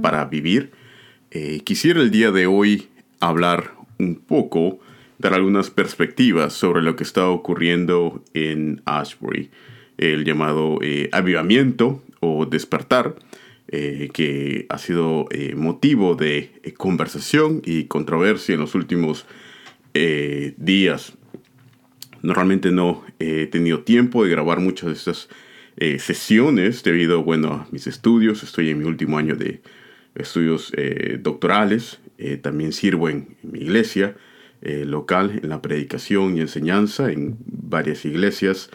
para Vivir. Eh, quisiera el día de hoy hablar un poco, dar algunas perspectivas sobre lo que está ocurriendo en Ashbury, el llamado eh, avivamiento o despertar, que ha sido motivo de conversación y controversia en los últimos días. Normalmente no he tenido tiempo de grabar muchas de estas eh, sesiones debido bueno, a mis estudios. Estoy en mi último año de estudios eh, doctorales. Eh, también sirvo en, mi iglesia local, en la predicación y enseñanza en varias iglesias.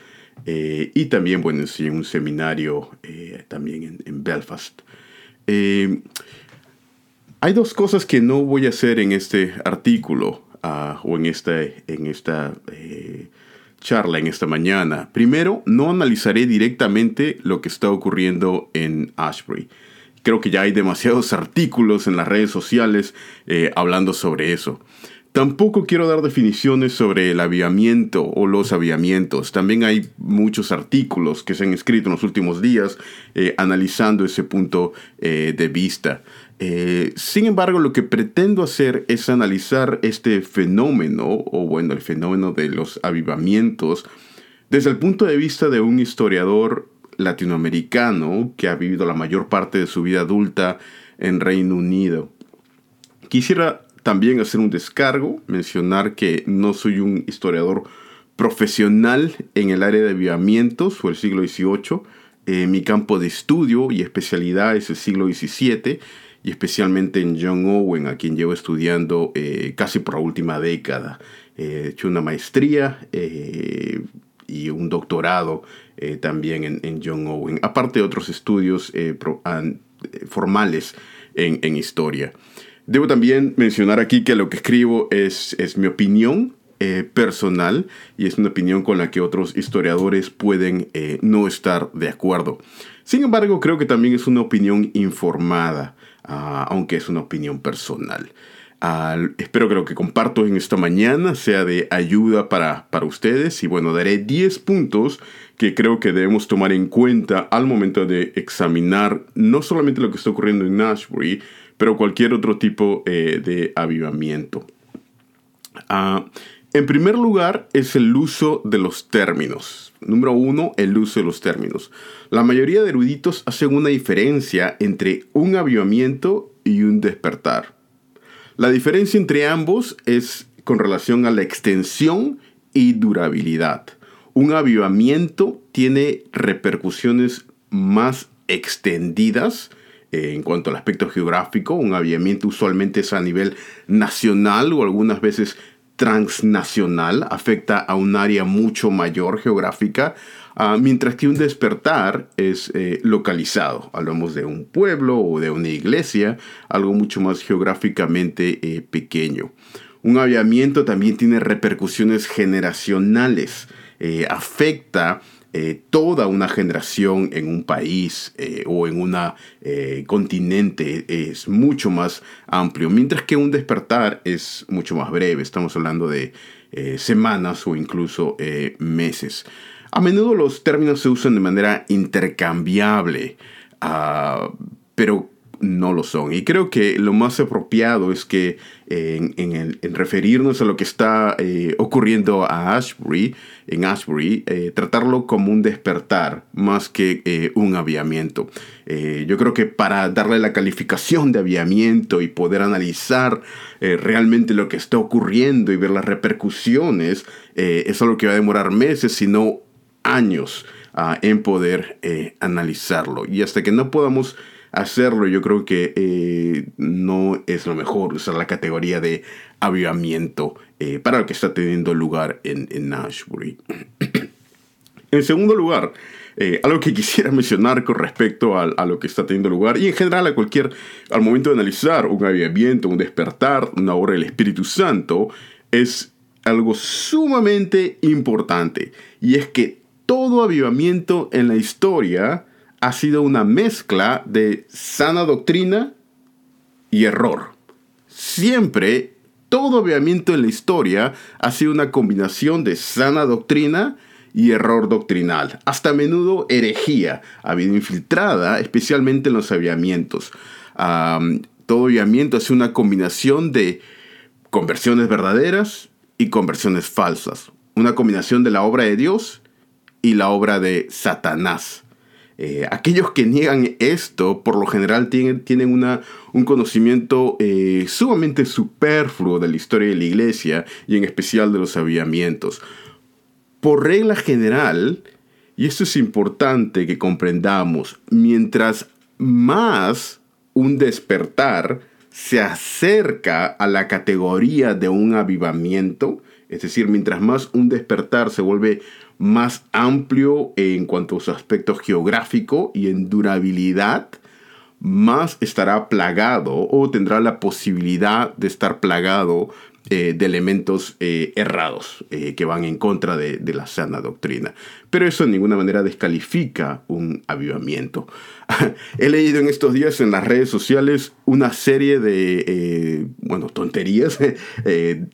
y también, bueno, en un seminario también en, Belfast. hay dos cosas que no voy a hacer en este artículo ah, o en esta, en esta charla en esta mañana. Primero, no analizaré directamente lo que está ocurriendo en Ashbury. Creo que ya hay demasiados artículos en las redes sociales eh, hablando sobre eso. Tampoco quiero dar definiciones sobre el aviamiento o los aviamientos. También hay muchos artículos que se han escrito en los últimos días eh, analizando ese punto eh, de vista. Eh, sin embargo, lo que pretendo hacer es analizar este fenómeno, o bueno, el fenómeno de los avivamientos, desde el punto de vista de un historiador latinoamericano que ha vivido la mayor parte de su vida adulta en Reino Unido. Quisiera también hacer un descargo, mencionar que no soy un historiador profesional en el área de avivamientos o el siglo XVIII. Eh, mi campo de estudio y especialidad es el siglo XVII y especialmente en John Owen, a quien llevo estudiando eh, casi por la última década. he hecho una maestría eh, y un doctorado también en, John Owen, aparte de otros estudios formales en, en historia. Debo también mencionar aquí que lo que escribo es, es mi opinión eh, personal y es una opinión con la que otros historiadores pueden eh, no estar de acuerdo. Sin embargo, creo que también es una opinión informada, ah, aunque es una opinión personal. espero que lo que comparto en esta mañana sea de ayuda para, para ustedes y bueno, daré 10 puntos que creo que debemos tomar en cuenta al momento de examinar no solamente lo que está ocurriendo en Nashbury, pero cualquier otro tipo eh, de avivamiento. Ah, en primer lugar es el uso de los términos. Número uno, el uso de los términos. La mayoría de eruditos hacen una diferencia entre un avivamiento y un despertar. La diferencia entre ambos es con relación a la extensión y durabilidad. Un avivamiento tiene repercusiones más extendidas en cuanto al aspecto geográfico, un avivamiento usualmente es a nivel nacional o algunas veces transnacional, afecta a un área mucho mayor geográfica, ah, mientras que un despertar es eh, localizado. Hablamos de un pueblo o de una iglesia, algo mucho más geográficamente eh, pequeño. Un avivamiento también tiene repercusiones generacionales, eh, afecta eh, toda una generación en un país eh, o en un eh, continente es mucho más amplio, mientras que un despertar es mucho más breve, estamos hablando de semanas o incluso meses. A menudo los términos se usan de manera intercambiable, ah, pero no lo son. Y creo que lo más apropiado es que en, referirnos a lo que está eh, ocurriendo a Ashbury, en Ashbury, eh, tratarlo como un despertar más que eh, un aviamiento. yo creo que para darle la calificación de aviamiento y poder analizar realmente lo que está ocurriendo y ver las repercusiones, es algo que va a demorar meses, sino años ah, en poder analizarlo. Y hasta que no podamos hacerlo, yo creo que eh, no es lo mejor usar la categoría de avivamiento eh, para lo que está teniendo lugar en, en Ashbury. en segundo lugar, eh, algo que quisiera mencionar con respecto a, lo que está teniendo lugar y en general a cualquier, al momento de analizar un avivamiento, un despertar, una obra del Espíritu Santo, es algo sumamente importante y es que todo avivamiento en la historia ha sido una mezcla de sana doctrina y error. Siempre, todo avivamiento en la historia ha sido una combinación de sana doctrina y error doctrinal, hasta a menudo herejía, ha habido infiltrada, especialmente en los aviamientos. todo aviamiento es una combinación de conversiones verdaderas y conversiones falsas, una combinación de la obra de Dios y la obra de Satanás. Eh, aquellos que niegan esto, por lo general, tienen, tienen una, un conocimiento eh, sumamente superfluo de la historia de la iglesia y en especial de los avivamientos. Por regla general, y esto es importante que comprendamos, mientras más un despertar se acerca a la categoría de un avivamiento, es decir, mientras más un despertar se vuelve más amplio en cuanto a su aspecto geográfico y en durabilidad, más estará plagado o tendrá la posibilidad de estar plagado eh, de elementos eh, errados eh, que van en contra de, de, la sana doctrina. Pero eso en ninguna manera descalifica un avivamiento. He leído en estos días en las redes sociales una serie de, bueno, tonterías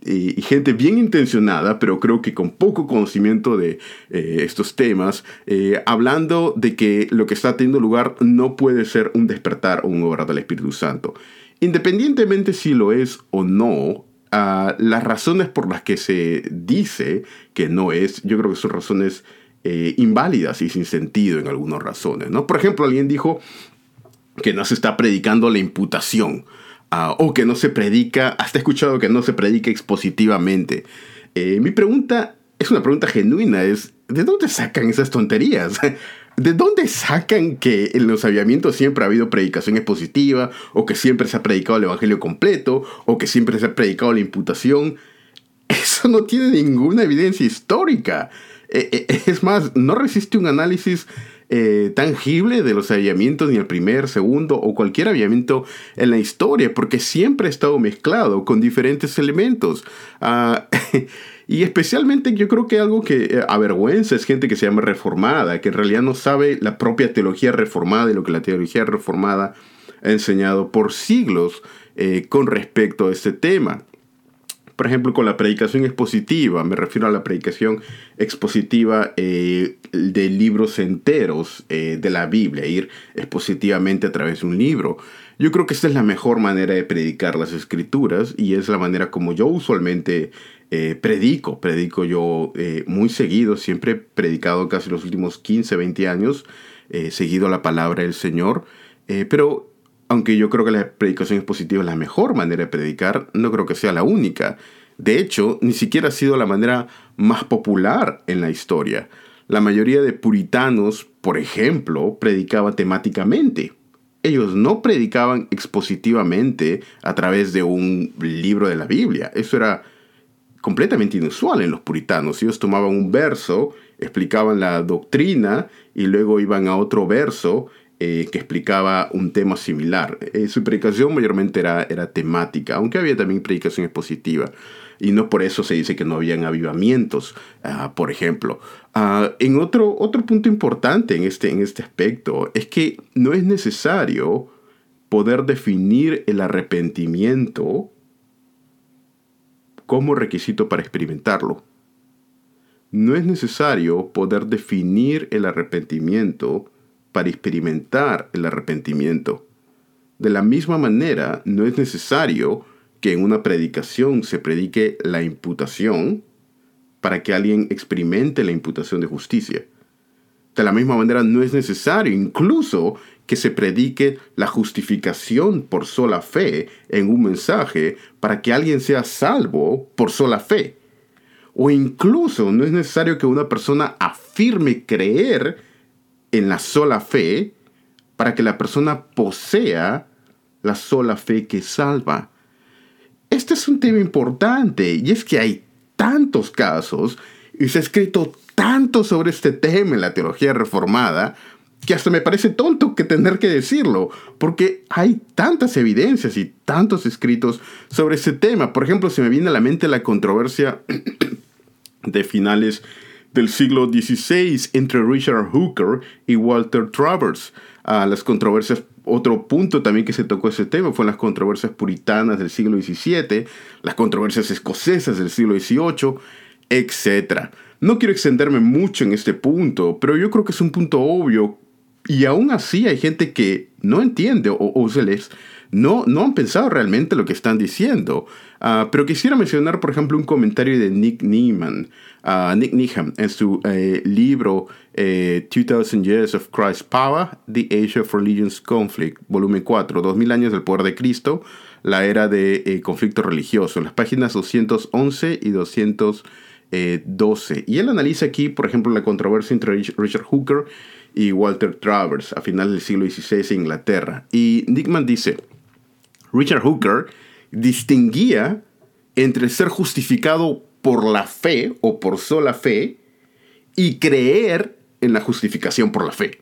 y gente bien intencionada, pero creo que con poco conocimiento de estos temas, hablando de que lo que está teniendo lugar no puede ser un despertar o un obra del Espíritu Santo. Independientemente si lo es o no, las razones por las que se dice que no es, yo creo que son razones eh, inválidas y sin sentido en algunas razones. ¿no? Por ejemplo, alguien dijo que no se está predicando la imputación ah, o que no se predica, hasta he escuchado que no se predica expositivamente. Eh, mi pregunta es una pregunta genuina, es ¿de dónde sacan esas tonterías? ¿De dónde sacan que en los aviamientos siempre ha habido predicación expositiva, o que siempre se ha predicado el Evangelio completo, o que siempre se ha predicado la imputación? Eso no tiene ninguna evidencia histórica. E, e, es más, no resiste un análisis eh, tangible de los aviamientos, ni el primer, segundo o cualquier aviamiento en la historia, porque siempre ha estado mezclado con diferentes elementos. Ah, Y especialmente yo creo que algo que eh, avergüenza es gente que se llama reformada, que en realidad no sabe la propia teología reformada y lo que la teología reformada ha enseñado por siglos eh, con respecto a este tema. Por ejemplo, con la predicación expositiva, me refiero a la predicación expositiva eh, de libros enteros de la Biblia, ir expositivamente a través de un libro. Yo creo que esta es la mejor manera de predicar las escrituras y es la manera como yo usualmente eh, predico, predico yo eh, muy seguido, siempre he predicado casi los últimos 15, 20 años, eh, seguido la palabra del Señor, pero aunque yo creo que la predicación expositiva es la mejor manera de predicar, no creo que sea la única. De hecho, ni siquiera ha sido la manera más popular en la historia. La mayoría de puritanos, por ejemplo, predicaba temáticamente. Ellos no predicaban expositivamente a través de un libro de la Biblia. Eso era completamente inusual en los puritanos. Ellos tomaban un verso, explicaban la doctrina y luego iban a otro verso eh, que explicaba un tema similar. Eh, su predicación mayormente era, temática, aunque había también predicación expositiva. Y no por eso se dice que no habían avivamientos, ah, por ejemplo. Ah, en otro, otro punto importante en este, en este aspecto es que no es necesario poder definir el arrepentimiento como requisito para experimentarlo. No es necesario poder definir el arrepentimiento para experimentar el arrepentimiento. De la misma manera, no es necesario que en una predicación se predique la imputación para que alguien experimente la imputación de justicia. De la misma manera, no es necesario incluso que se predique la justificación por sola fe en un mensaje para que alguien sea salvo por sola fe. O incluso no es necesario que una persona afirme creer en la sola fe para que la persona posea la sola fe que salva. Este es un tema importante y es que hay tantos casos y se ha escrito tanto sobre este tema en la teología reformada que hasta me parece tonto que tener que decirlo, porque hay tantas evidencias y tantos escritos sobre ese tema. Por ejemplo, se me viene a la mente la controversia de finales del siglo XVI entre Richard Hooker y Walter Travers. Ah, las controversias, otro punto también que se tocó ese tema fue las controversias puritanas del siglo XVII, las controversias escocesas del siglo XVIII, etc. No quiero extenderme mucho en este punto, pero yo creo que es un punto obvio y aún así hay gente que no entiende o, se les no, no han pensado realmente lo que están diciendo. Ah, pero quisiera mencionar, por ejemplo, un comentario de Nick Neiman, uh, Nick Needham, en su eh, libro 2000 eh, Years of Christ's Power, The Age of Religion's Conflict, volumen 4, 2000 años del poder de Cristo, la era de eh, conflicto religioso, en las páginas 211 y 212. Y él analiza aquí, por ejemplo, la controversia entre Richard Hooker y Walter Travers a finales del siglo XVI en Inglaterra. Y Nickman dice, Richard Hooker distinguía entre ser justificado por la fe o por sola fe y creer en la justificación por la fe.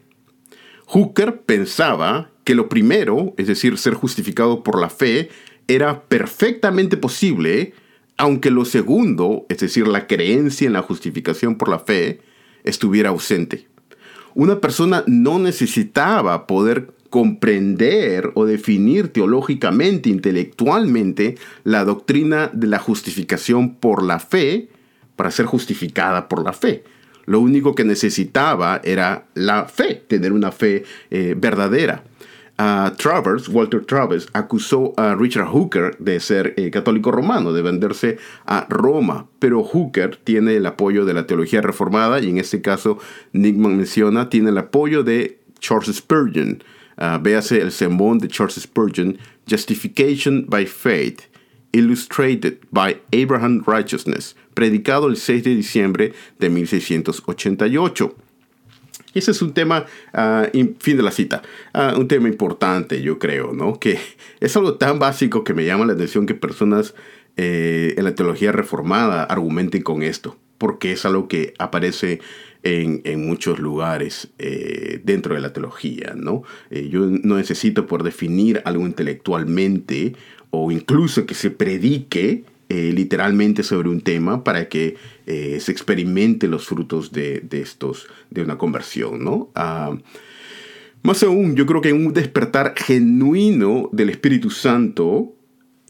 Hooker pensaba que lo primero, es decir, ser justificado por la fe, era perfectamente posible, aunque lo segundo, es decir, la creencia en la justificación por la fe, estuviera ausente. Una persona no necesitaba poder comprender o definir teológicamente, intelectualmente, la doctrina de la justificación por la fe para ser justificada por la fe. Lo único que necesitaba era la fe, tener una fe eh, verdadera. Travers, Walter Travers, acusó a Richard Hooker de ser eh, católico romano, de venderse a Roma, pero Hooker tiene el apoyo de la teología reformada y en este caso Nickman menciona, tiene el apoyo de Charles Spurgeon, Uh, véase el sermón de Charles Spurgeon, Justification by Faith, Illustrated by Abraham Righteousness, predicado el 6 de diciembre de 1688. Ese es un tema, uh, fin de la cita, uh, un tema importante, yo creo, ¿no? Que es algo tan básico que me llama la atención que personas eh, en la teología reformada argumenten con esto, porque es algo que aparece en, muchos lugares eh, dentro de la teología. ¿no? Eh, yo no necesito por definir algo intelectualmente o incluso que se predique eh, literalmente sobre un tema para que se experimente los frutos de, estos, de una conversión. ¿no? Ah, más aún, yo creo que en un despertar genuino del Espíritu Santo,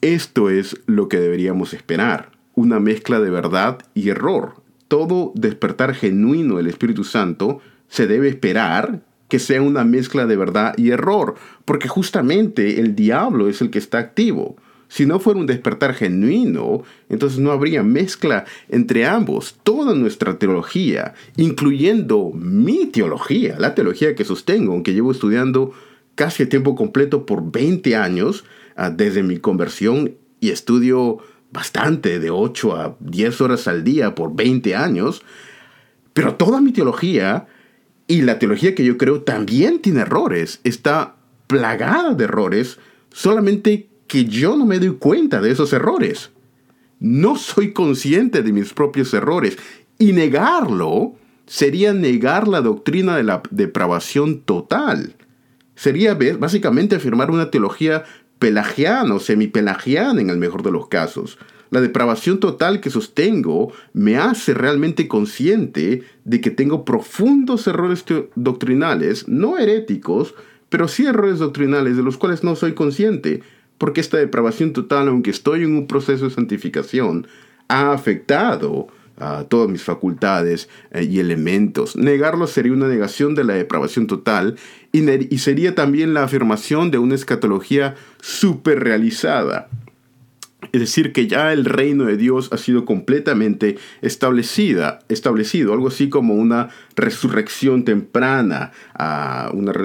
esto es lo que deberíamos esperar, una mezcla de verdad y error, todo despertar genuino del Espíritu Santo se debe esperar que sea una mezcla de verdad y error, porque justamente el diablo es el que está activo. Si no fuera un despertar genuino, entonces no habría mezcla entre ambos. Toda nuestra teología, incluyendo mi teología, la teología que sostengo, aunque llevo estudiando casi a tiempo completo por 20 años, ah, desde mi conversión y estudio bastante, de 8 a 10 horas al día por 20 años, pero toda mi teología y la teología que yo creo también tiene errores, está plagada de errores, solamente que yo no me doy cuenta de esos errores. No soy consciente de mis propios errores y negarlo sería negar la doctrina de la depravación total. Sería básicamente afirmar una teología pelagiano o semipelagiana en el mejor de los casos. La depravación total que sostengo me hace realmente consciente de que tengo profundos errores doctrinales, no heréticos, pero sí errores doctrinales de los cuales no soy consciente, porque esta depravación total, aunque estoy en un proceso de santificación, ha afectado a todas mis facultades eh, y elementos. Negarlo sería una negación de la depravación total y, sería también la afirmación de una escatología super realizada. Es decir, que ya el reino de Dios ha sido completamente establecida, establecido, algo así como una resurrección temprana,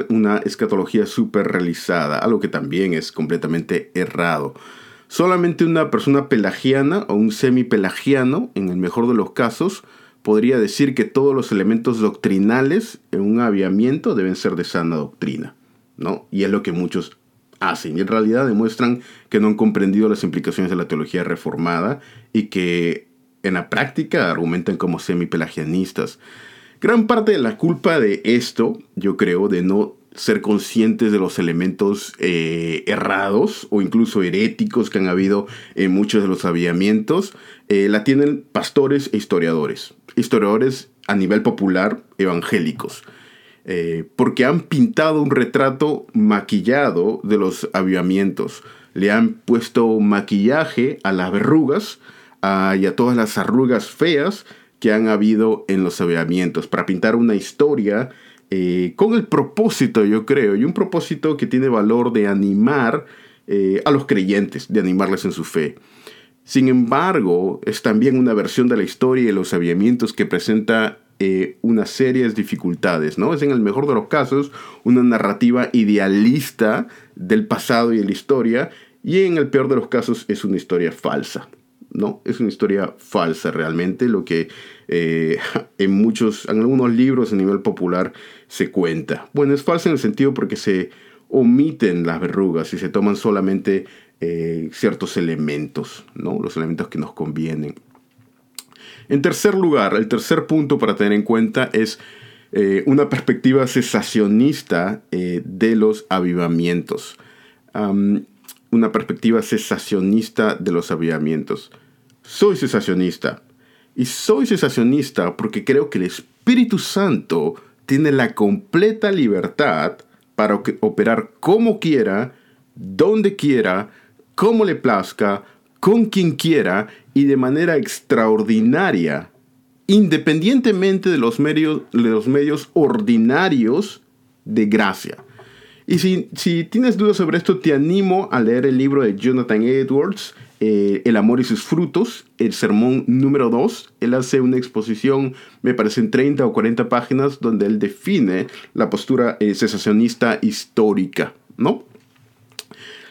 una, escatología super realizada, algo que también es completamente errado. Solamente una persona pelagiana o un semi-pelagiano, en el mejor de los casos, podría decir que todos los elementos doctrinales en un aviamiento deben ser de sana doctrina, ¿no? Y es lo que muchos hacen en realidad demuestran que no han comprendido las implicaciones de la teología reformada y que en la práctica argumentan como semi-pelagianistas. Gran parte de la culpa de esto, yo creo, de no ser conscientes de los elementos eh, errados o incluso heréticos que han habido en muchos de los aviamientos, eh, la tienen pastores e historiadores. Historiadores a nivel popular evangélicos. Eh, porque han pintado un retrato maquillado de los avivamientos. Le han puesto maquillaje a las verrugas y a todas las arrugas feas que han habido en los avivamientos, para pintar una historia eh, con el propósito, yo creo, y un propósito que tiene valor de animar eh, a los creyentes, de animarles en su fe. Sin embargo, es también una versión de la historia y de los avivamientos que presenta eh, una serie de dificultades, ¿no? Es en el mejor de los casos una narrativa idealista del pasado y de la historia, y en el peor de los casos es una historia falsa. ¿no? Es una historia falsa realmente, lo que eh, en muchos, en algunos libros a nivel popular se cuenta. Bueno, es falsa en el sentido porque se omiten las verrugas y se toman solamente eh, ciertos elementos, ¿no? Los elementos que nos convienen. En tercer lugar, el tercer punto para tener en cuenta es eh, una perspectiva cesacionista de los avivamientos. una perspectiva cesacionista de los avivamientos soy cesacionista. Y soy cesacionista porque creo que el Espíritu Santo tiene la completa libertad para operar como quiera, donde quiera, como le plazca, con quien quiera y de manera extraordinaria, independientemente de los medios, de los medios ordinarios de gracia. Y si, si tienes dudas sobre esto, te animo a leer el libro de Jonathan Edwards, eh, el amor y sus frutos, el sermón número 2. Él hace una exposición, me parece en 30 o 40 páginas, donde él define la postura eh, histórica, ¿no?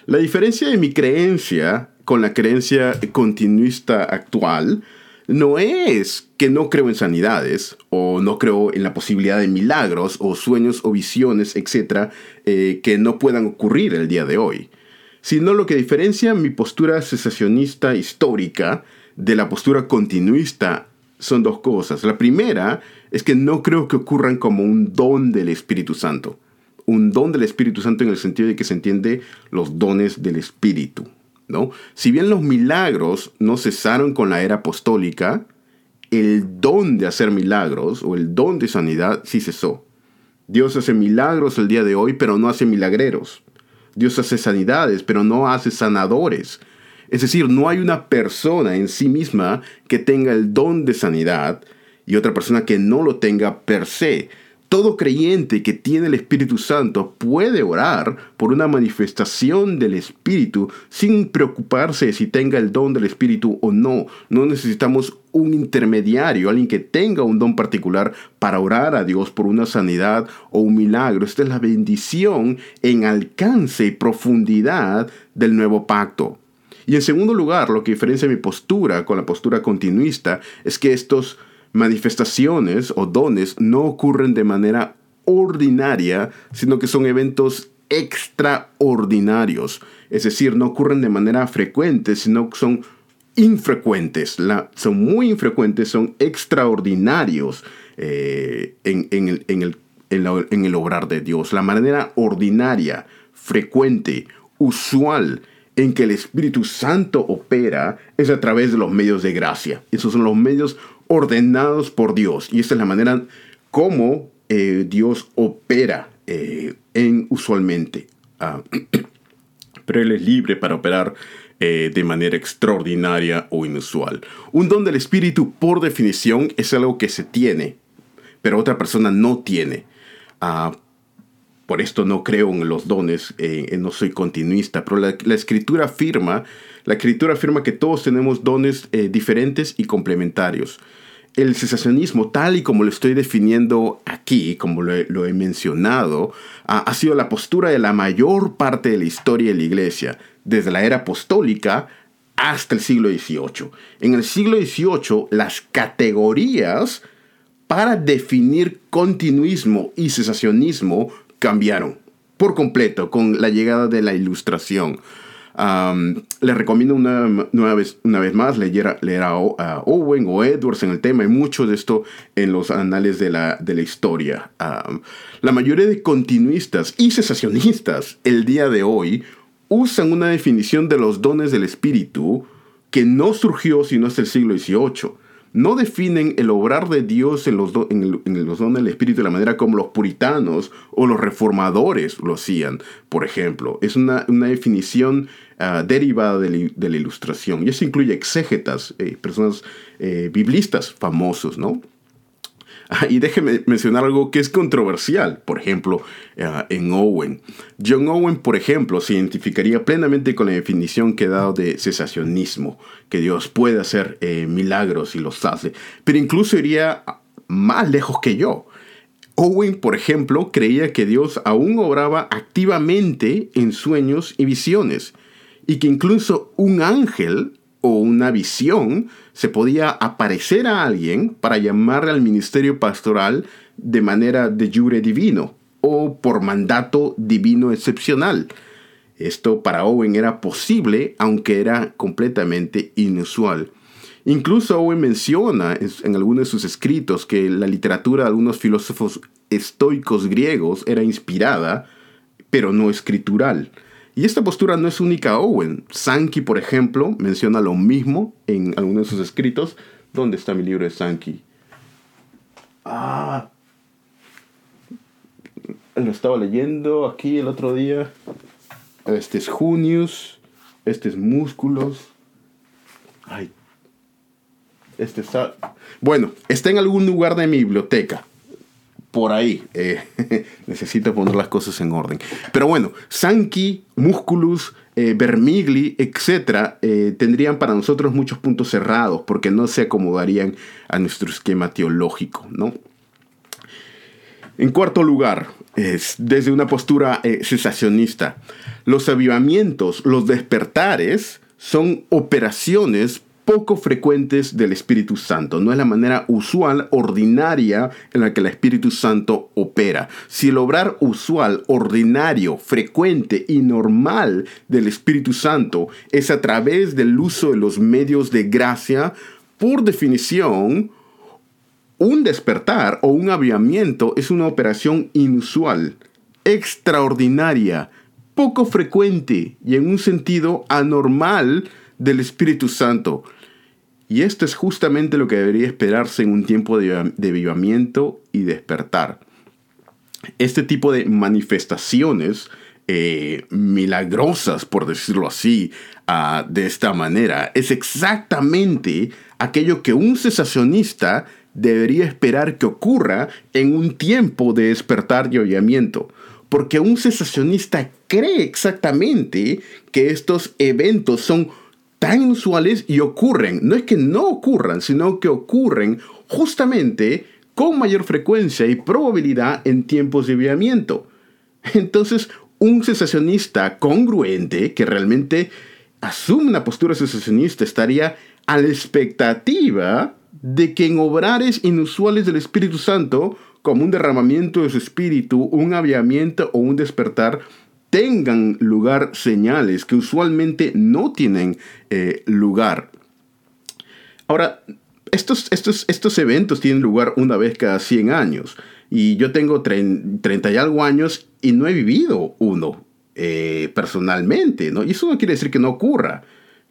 La diferencia de mi creencia con la creencia continuista actual no es que no creo en sanidades o no creo en la posibilidad de milagros o sueños o visiones, etcétera, eh, que no puedan ocurrir el día de hoy sino lo que diferencia mi postura cesacionista histórica de la postura continuista son dos cosas. La primera es que no creo que ocurran como un don del Espíritu Santo. Un don del Espíritu Santo en el sentido de que se entiende los dones del Espíritu. ¿No? Si bien los milagros no cesaron con la era apostólica, el don de hacer milagros o el don de sanidad sí cesó. Dios hace milagros el día de hoy, pero no hace milagreros. Dios hace sanidades, pero no hace sanadores. Es decir, no hay una persona en sí misma que tenga el don de sanidad y otra persona que no lo tenga per se. Todo creyente que tiene el Espíritu Santo puede orar por una manifestación del Espíritu sin preocuparse si tenga el don del Espíritu o no. No necesitamos un intermediario, alguien que tenga un don particular para orar a Dios por una sanidad o un milagro. Esta es la bendición en alcance y profundidad del nuevo pacto. Y en segundo lugar, lo que diferencia mi postura con la postura continuista es que estos manifestaciones o dones no ocurren de manera ordinaria, sino que son eventos extraordinarios. Es decir, no ocurren de manera frecuente, sino que son infrecuentes. son muy infrecuentes, son extraordinarios eh, en, el, en, el, en el obrar de Dios. La manera ordinaria, frecuente, usual en que el Espíritu Santo opera es a través de los medios de gracia. Esos son los medios ordenados por Dios. Y esta es la manera como eh, Dios opera eh, en usualmente. Ah, pero Él es libre para operar eh, de manera extraordinaria o inusual. Un don del Espíritu, por definición, es algo que se tiene, pero otra persona no tiene. Ah, por esto no creo en los dones, no soy continuista, pero la, escritura afirma la escritura afirma que todos tenemos dones diferentes y complementarios. El cesacionismo, tal y como lo estoy definiendo aquí, como lo he, mencionado, ha, sido la postura de la mayor parte de la historia de la iglesia, desde la era apostólica hasta el siglo XVIII. En el siglo XVIII, las categorías para definir continuismo y cesacionismo cambiaron por completo con la llegada de la ilustración. Um, les recomiendo una, vez, una vez más leer, leer a, Owen o Edwards en el tema. Hay mucho de esto en los anales de la, de la historia. la mayoría de continuistas y cesacionistas el día de hoy usan una definición de los dones del Espíritu que no surgió sino hasta el siglo XVIII. No definen el obrar de Dios en los, en, los dones del Espíritu de la manera como los puritanos o los reformadores lo hacían, por ejemplo. Es una, definición ah, derivada de, la ilustración. Y eso incluye exégetas, eh, personas eh, biblistas famosos, ¿no? Y déjeme mencionar algo que es controversial, por ejemplo, eh, en Owen. John Owen, por ejemplo, se identificaría plenamente con la definición que he dado de cesacionismo, que Dios puede hacer eh, milagros y los hace, pero incluso iría más lejos que yo. Owen, por ejemplo, creía que Dios aún obraba activamente en sueños y visiones, y que incluso un ángel o una visión, se podía aparecer a alguien para llamarle al ministerio pastoral de manera de jure divino o por mandato divino excepcional. Esto para Owen era posible, aunque era completamente inusual. Incluso Owen menciona en algunos de sus escritos que la literatura de algunos filósofos estoicos griegos era inspirada, pero no escritural. Y esta postura no es única a Owen. Sankey, por ejemplo, menciona lo mismo en algunos de sus escritos. ¿Dónde está mi libro de Sankey? Ah, lo estaba leyendo aquí el otro día. Este es Junius. Este es Músculos. Ay. Este está. Bueno, está en algún lugar de mi biblioteca por ahí. Eh, necesito poner las cosas en orden. Pero bueno, Sankey, Musculus, eh, Vermigli, etc., eh, tendrían para nosotros muchos puntos cerrados porque no se acomodarían a nuestro esquema teológico, ¿no? En cuarto lugar, es, desde una postura sensacionista, los avivamientos, los despertares, son operaciones poco frecuentes del Espíritu Santo. No es la manera usual, ordinaria en la que el Espíritu Santo opera. Si el obrar usual, ordinario, frecuente y normal del Espíritu Santo es a través del uso de los medios de gracia, por definición, un despertar o un avivamiento es una operación inusual, extraordinaria, poco frecuente y en un sentido anormal del Espíritu Santo. Y esto es justamente lo que debería esperarse en un tiempo de, de vivamiento y despertar. Este tipo de manifestaciones eh, milagrosas, por decirlo así, ah, de esta manera, es exactamente aquello que un cesacionista debería esperar que ocurra en un tiempo de despertar y avivamiento. Porque un cesacionista cree exactamente que estos eventos son tan inusuales y ocurren. No es que no ocurran, sino que ocurren justamente con mayor frecuencia y probabilidad en tiempos de viamiento. Entonces, un cesacionista congruente que realmente asume una postura cesacionista estaría a la expectativa de que en obrares inusuales del Espíritu Santo, como un derramamiento de su espíritu, un aviamiento o un despertar, tengan lugar señales que usualmente no tienen eh, lugar. Ahora, estos, estos, estos eventos tienen lugar una vez cada 100 años. Y yo tengo 30 y algo años y no he vivido uno eh, personalmente, ¿no? Y eso no quiere decir que no ocurra.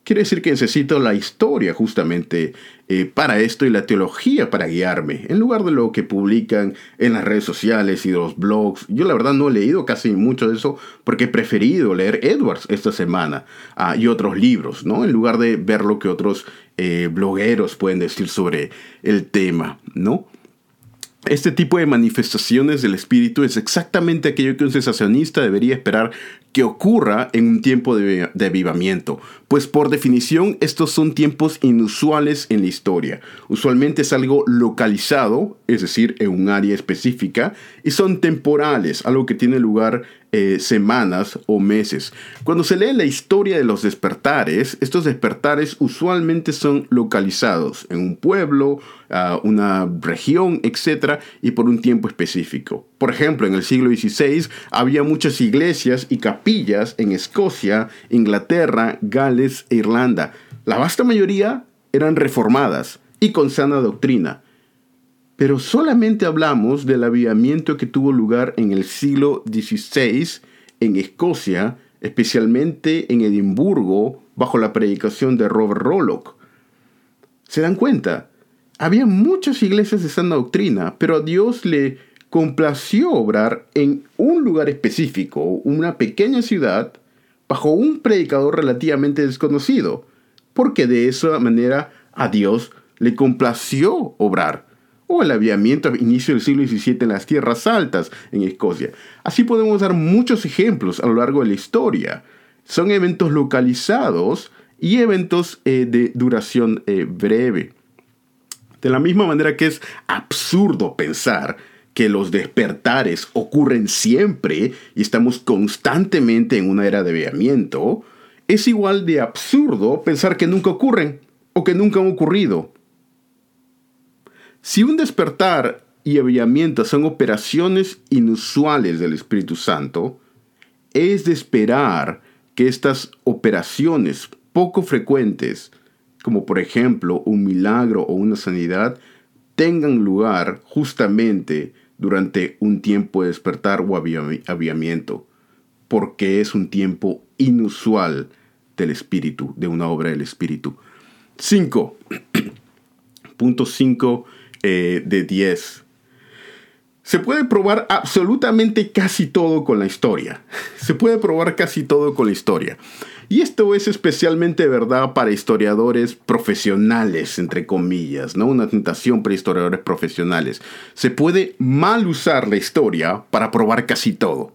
Quiere decir que necesito la historia justamente eh, para esto y la teología para guiarme, en lugar de lo que publican en las redes sociales y los blogs. Yo la verdad no he leído casi mucho de eso porque he preferido leer Edwards esta semana ah, y otros libros, ¿no? En lugar de ver lo que otros eh, blogueros pueden decir sobre el tema, ¿no? Este tipo de manifestaciones del espíritu es exactamente aquello que un sensacionista debería esperar que ocurra en un tiempo de, avivamiento, pues por definición estos son tiempos inusuales en la historia. Usualmente es algo localizado, es decir, en un área específica, y son temporales, algo que tiene lugar eh, semanas o meses. Cuando se lee la historia de los despertares, estos despertares usualmente son localizados en un pueblo, una región, etc., y por un tiempo específico. Por ejemplo, en el siglo XVI había muchas iglesias y capillas en Escocia, Inglaterra, Gales e Irlanda. La vasta mayoría eran reformadas y con sana doctrina. Pero solamente hablamos del avivamiento que tuvo lugar en el siglo XVI en Escocia, especialmente en Edimburgo, bajo la predicación de Robert Rollock. ¿Se dan cuenta? había muchas iglesias de sana doctrina, pero a Dios le complació obrar en un lugar específico, una pequeña ciudad, bajo un predicador relativamente desconocido, porque de esa manera a Dios le complació obrar. O el aviamiento a inicio del siglo XVII en las tierras altas en Escocia. Así podemos dar muchos ejemplos a lo largo de la historia. Son eventos localizados y eventos eh, de duración eh, breve. De la misma manera que es absurdo pensar que los despertares ocurren siempre y estamos constantemente en una era de veamiento, es igual de absurdo pensar que nunca ocurren o que nunca han ocurrido. Si un despertar y aviamiento son operaciones inusuales del Espíritu Santo, es de esperar que estas operaciones poco frecuentes como por ejemplo un milagro o una sanidad, tengan lugar justamente durante un tiempo de despertar o aviamiento, porque es un tiempo inusual del Espíritu, de una obra del Espíritu. 5. Punto 5 eh, de 10. Se puede probar absolutamente casi todo con la historia. Se puede probar casi todo con la historia. Y esto es especialmente verdad para historiadores profesionales, entre comillas, ¿no? Una tentación para historiadores profesionales. Se puede mal usar la historia para probar casi todo.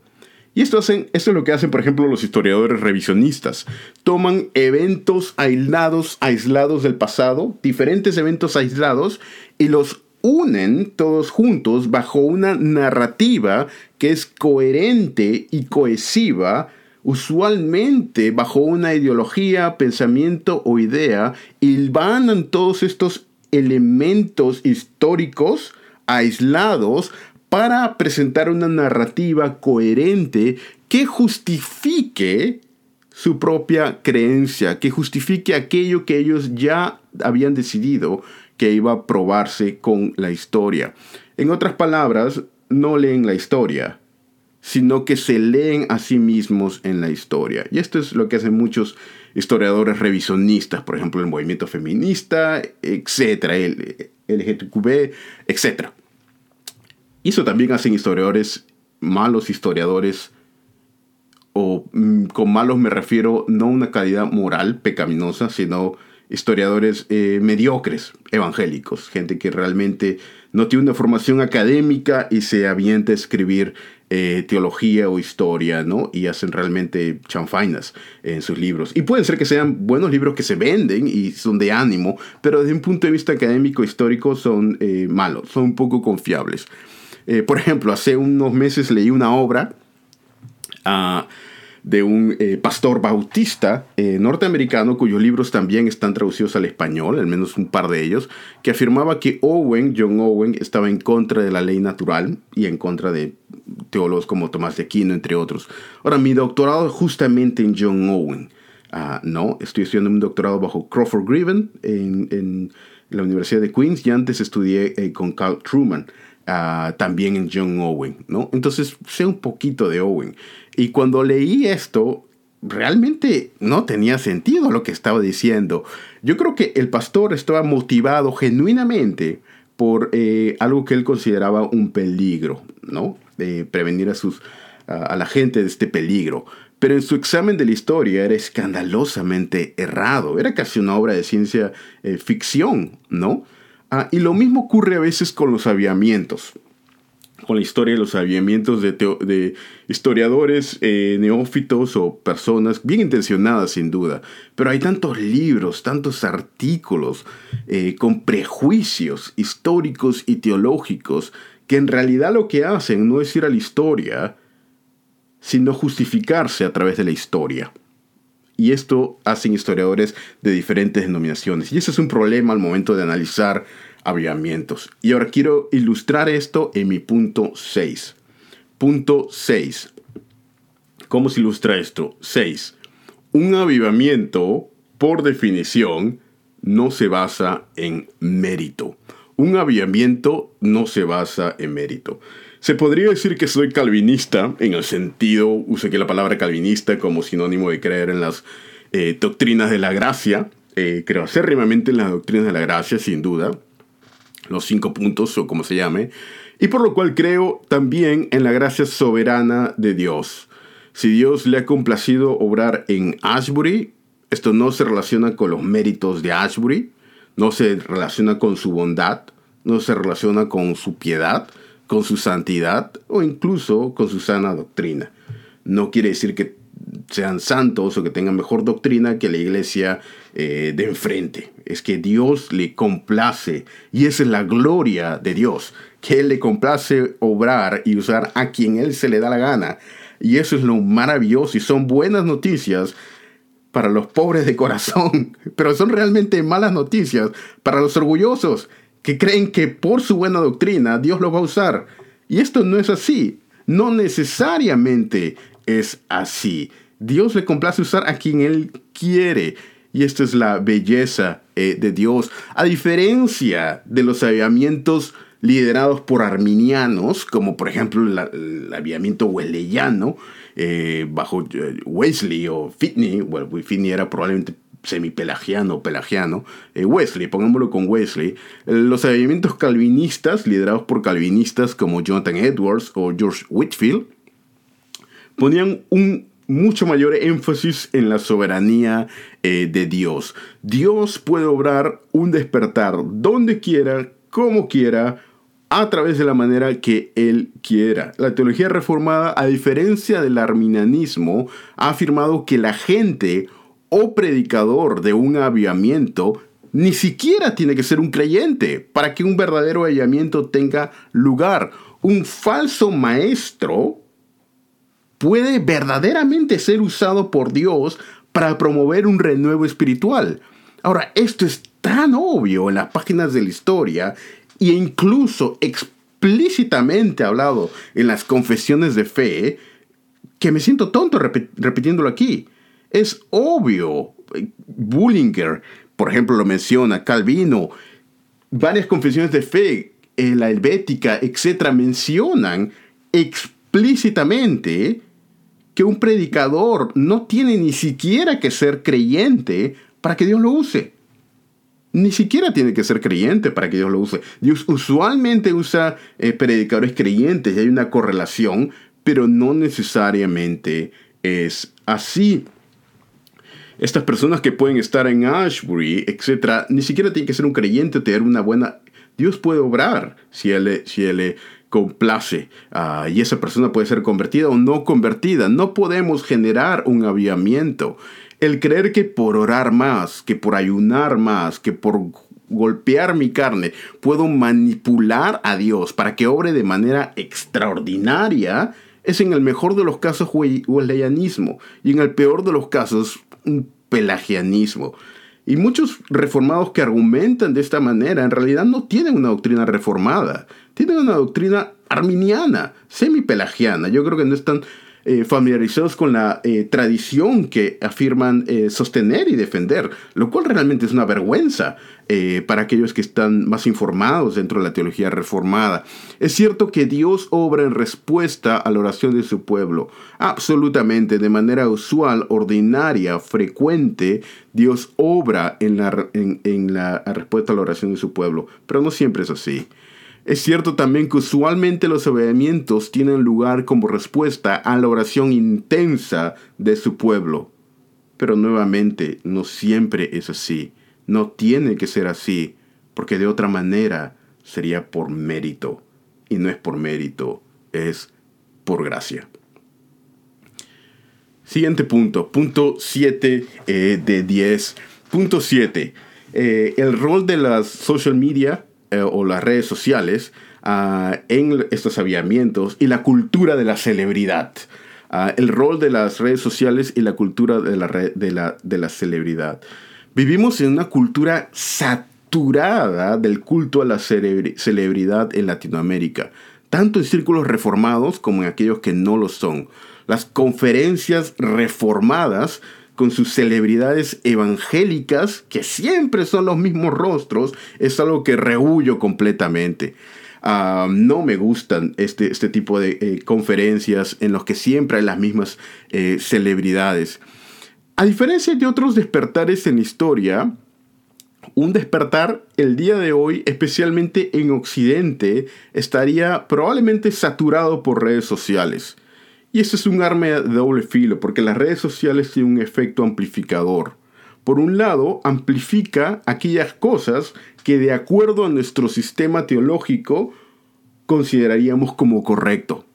Y esto, hacen, esto es lo que hacen, por ejemplo, los historiadores revisionistas. Toman eventos aislados, aislados del pasado, diferentes eventos aislados, y los unen todos juntos bajo una narrativa que es coherente y cohesiva usualmente bajo una ideología, pensamiento o idea, hilvanan todos estos elementos históricos aislados para presentar una narrativa coherente que justifique su propia creencia, que justifique aquello que ellos ya habían decidido que iba a probarse con la historia. En otras palabras, no leen la historia, sino que se leen a sí mismos en la historia. Y esto es lo que hacen muchos historiadores revisionistas, por ejemplo, el movimiento feminista, etcétera, el LGTB, etcétera. Y eso también hacen historiadores, malos historiadores, o mm, con malos me refiero no a una calidad moral pecaminosa, sino historiadores eh, mediocres, evangélicos, gente que realmente no tiene una formación académica y se avienta a escribir eh, teología o historia, ¿no? Y hacen realmente chanfainas en sus libros. Y pueden ser que sean buenos libros que se venden y son de ánimo, pero desde un punto de vista académico histórico son eh, malos, son un poco confiables. Por ejemplo, hace unos meses leí una obra a de un eh, pastor bautista eh, norteamericano cuyos libros también están traducidos al español, al menos un par de ellos, que afirmaba que Owen, John Owen, estaba en contra de la ley natural y en contra de teólogos como Tomás de Aquino, entre otros. Ahora, mi doctorado es justamente en John Owen. Ah, no, estoy estudiando un doctorado bajo Crawford Griven en, la Universidad de Queens y antes estudié eh, con Carl Truman. Ah, también en John Owen, ¿no? Entonces sé un poquito de Owen. Y cuando leí esto, realmente no tenía sentido lo que estaba diciendo. Yo creo que el pastor estaba motivado genuinamente por eh, algo que él consideraba un peligro, ¿no? De prevenir a, sus, a, la gente de este peligro. Pero en su examen de la historia era escandalosamente errado. Era casi una obra de ciencia eh, ficción, ¿no? Ah, y lo mismo ocurre a veces con los aviamientos con la historia de los aviamientos de, historiadores eh, neófitos o personas bien intencionadas sin duda. Pero hay tantos libros, tantos artículos eh, con prejuicios históricos y teológicos que en realidad lo que hacen no es ir a la historia, sino justificarse a través de la historia. Y esto hacen historiadores de diferentes denominaciones. Y ese es un problema al momento de analizar avivamientos. Y ahora quiero ilustrar esto en mi punto 6. Punto 6. ¿Cómo se ilustra esto? 6. Un avivamiento, por definición, no se basa en mérito. Un avivamiento no se basa en mérito. Se podría decir que soy calvinista, en el sentido, usé que la palabra calvinista como sinónimo de creer en las eh, doctrinas de la gracia. Eh, creo acérrimamente en las doctrinas de la gracia, sin duda. los cinco puntos o como se llame, y por lo cual creo también en la gracia soberana de Dios. Si Dios le ha complacido obrar en Ashbury, esto no se relaciona con los méritos de Ashbury, no se relaciona con su bondad, no se relaciona con su piedad, con su santidad o incluso con su sana doctrina. No quiere decir que sean santos o que tengan mejor doctrina que la iglesia eh, de enfrente. Es que Dios le complace y esa es la gloria de Dios, que Él le complace obrar y usar a quien Él se le da la gana. Y eso es lo maravilloso y son buenas noticias para los pobres de corazón, pero son realmente malas noticias para los orgullosos que creen que por su buena doctrina Dios los va a usar. Y esto no es así. No necesariamente es así. Dios le complace usar a quien Él quiere. Y esta es la belleza eh, de Dios. A diferencia de los avivamientos liderados por arminianos, como por ejemplo el avivamiento wesleyano, eh, bajo eh, Wesley o Finney, bueno, Finney era probablemente semi-pelagiano, pelagiano, Wesley, pongámoslo con Wesley, los avivamientos calvinistas, liderados por calvinistas como Jonathan Edwards o George Whitfield, ponían un mucho mayor énfasis en la soberanía eh, de Dios. Dios puede obrar un despertar donde quiera, como quiera, a través de la manera que Él quiera. La teología reformada, a diferencia del arminianismo, ha afirmado que la gente o predicador de un avivamiento ni siquiera tiene que ser un creyente para que un verdadero avivamiento tenga lugar. Un falso maestro puede verdaderamente ser usado por Dios para promover un renuevo espiritual. Ahora, esto es tan obvio en las páginas de la historia e incluso explícitamente hablado en las confesiones de fe que me siento tonto repitiéndolo aquí. Es obvio. Bullinger, por ejemplo, lo menciona, Calvino, varias confesiones de fe, eh, la helvética, etc., mencionan explícitamente que un predicador no tiene ni siquiera que ser creyente para que Dios lo use. Ni siquiera tiene que ser creyente para que Dios lo use. Dios usualmente usa eh, predicadores creyentes y hay una correlación, pero no necesariamente es así. Estas personas que pueden estar en Ashbury, etc., ni siquiera tienen que ser un creyente, tener una buena... Dios puede obrar si Él, si él complace ah, y esa persona puede ser convertida o no convertida. No podemos generar un aviamiento. El creer que por orar más, que por ayunar más, que por golpear mi carne, puedo manipular a Dios para que obre de manera extraordinaria, es en el mejor de los casos wesleyanismo y en el peor de los casos pelagianismo. Y muchos reformados que argumentan de esta manera en realidad no tienen una doctrina reformada, tienen una doctrina arminiana, semi-pelagiana. Yo creo que no están eh, familiarizados con la eh, tradición que afirman eh, sostener y defender, lo cual realmente es una vergüenza para aquellos que están más informados dentro de la teología reformada. Es cierto que Dios obra en respuesta a la oración de su pueblo, absolutamente, de manera usual, ordinaria, frecuente, Dios obra en la, en la respuesta a la oración de su pueblo, pero no siempre es así. Es cierto también que usualmente los obedimientos tienen lugar como respuesta a la oración intensa de su pueblo. Pero nuevamente, no siempre es así. No tiene que ser así, porque de otra manera sería por mérito. Y no es por mérito, es por gracia. Siguiente punto, punto 7 eh, de 10. Punto 7. Eh, el rol de las social media eh, o las redes sociales ah, en estos aviamientos y la cultura de la celebridad. Ah, el rol de las redes sociales y la cultura de la, de la, de la celebridad. Vivimos en una cultura saturada del culto a la celebridad en Latinoamérica, tanto en círculos reformados como en aquellos que no lo son. Las conferencias reformadas con sus celebridades evangélicas, que siempre son los mismos rostros, es algo que rehuyo completamente. Ah, no me gustan este, este tipo de eh, conferencias en los que siempre hay las mismas eh, celebridades. A diferencia de otros despertares en historia, un despertar el día de hoy, especialmente en Occidente, estaría probablemente saturado por redes sociales. Y eso es un arma de doble filo, porque las redes sociales tienen un efecto amplificador. Por un lado, amplifica aquellas cosas que de acuerdo a nuestro sistema teológico consideraríamos como correcto.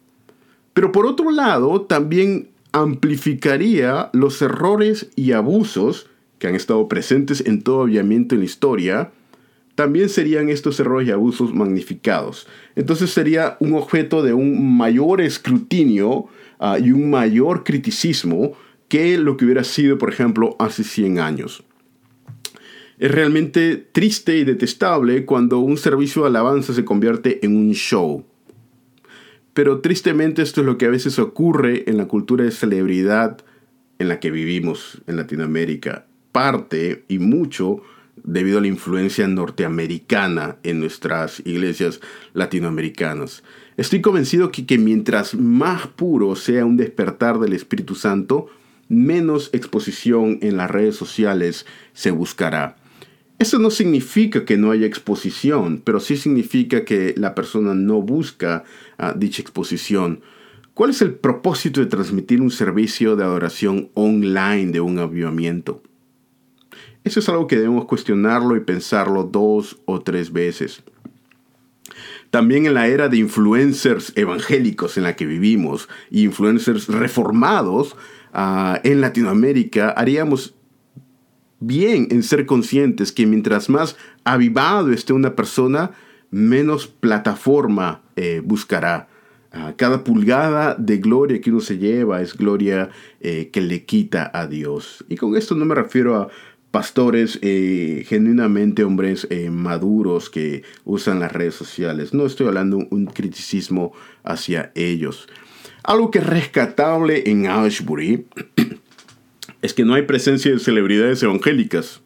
Pero por otro lado, también amplificaría los errores y abusos que han estado presentes en todo aviamiento en la historia, también serían estos errores y abusos magnificados. Entonces sería un objeto de un mayor escrutinio ah, y un mayor criticismo que lo que hubiera sido, por ejemplo, hace 100 años. Es realmente triste y detestable cuando un servicio de alabanza se convierte en un show. Pero tristemente esto es lo que a veces ocurre en la cultura de celebridad en la que vivimos en Latinoamérica. Parte y mucho debido a la influencia norteamericana en nuestras iglesias latinoamericanas. Estoy convencido que, que mientras más puro sea un despertar del Espíritu Santo, menos exposición en las redes sociales se buscará. Eso no significa que no haya exposición, pero sí significa que la persona no busca ah, dicha exposición. ¿Cuál es el propósito de transmitir un servicio de adoración online de un avivamiento? Eso es algo que debemos cuestionarlo y pensarlo dos o tres veces. También en la era de influencers evangélicos en la que vivimos influencers reformados ah, en Latinoamérica, haríamos bien en ser conscientes que mientras más avivado esté una persona, menos plataforma eh, buscará. Ah, cada pulgada de gloria que uno se lleva es gloria eh, que le quita a Dios. Y con esto no me refiero a pastores eh, genuinamente hombres maduros que usan las redes sociales. No estoy hablando un criticismo hacia ellos. Algo que es rescatable en Ashbury es que no hay presencia de celebridades evangélicas.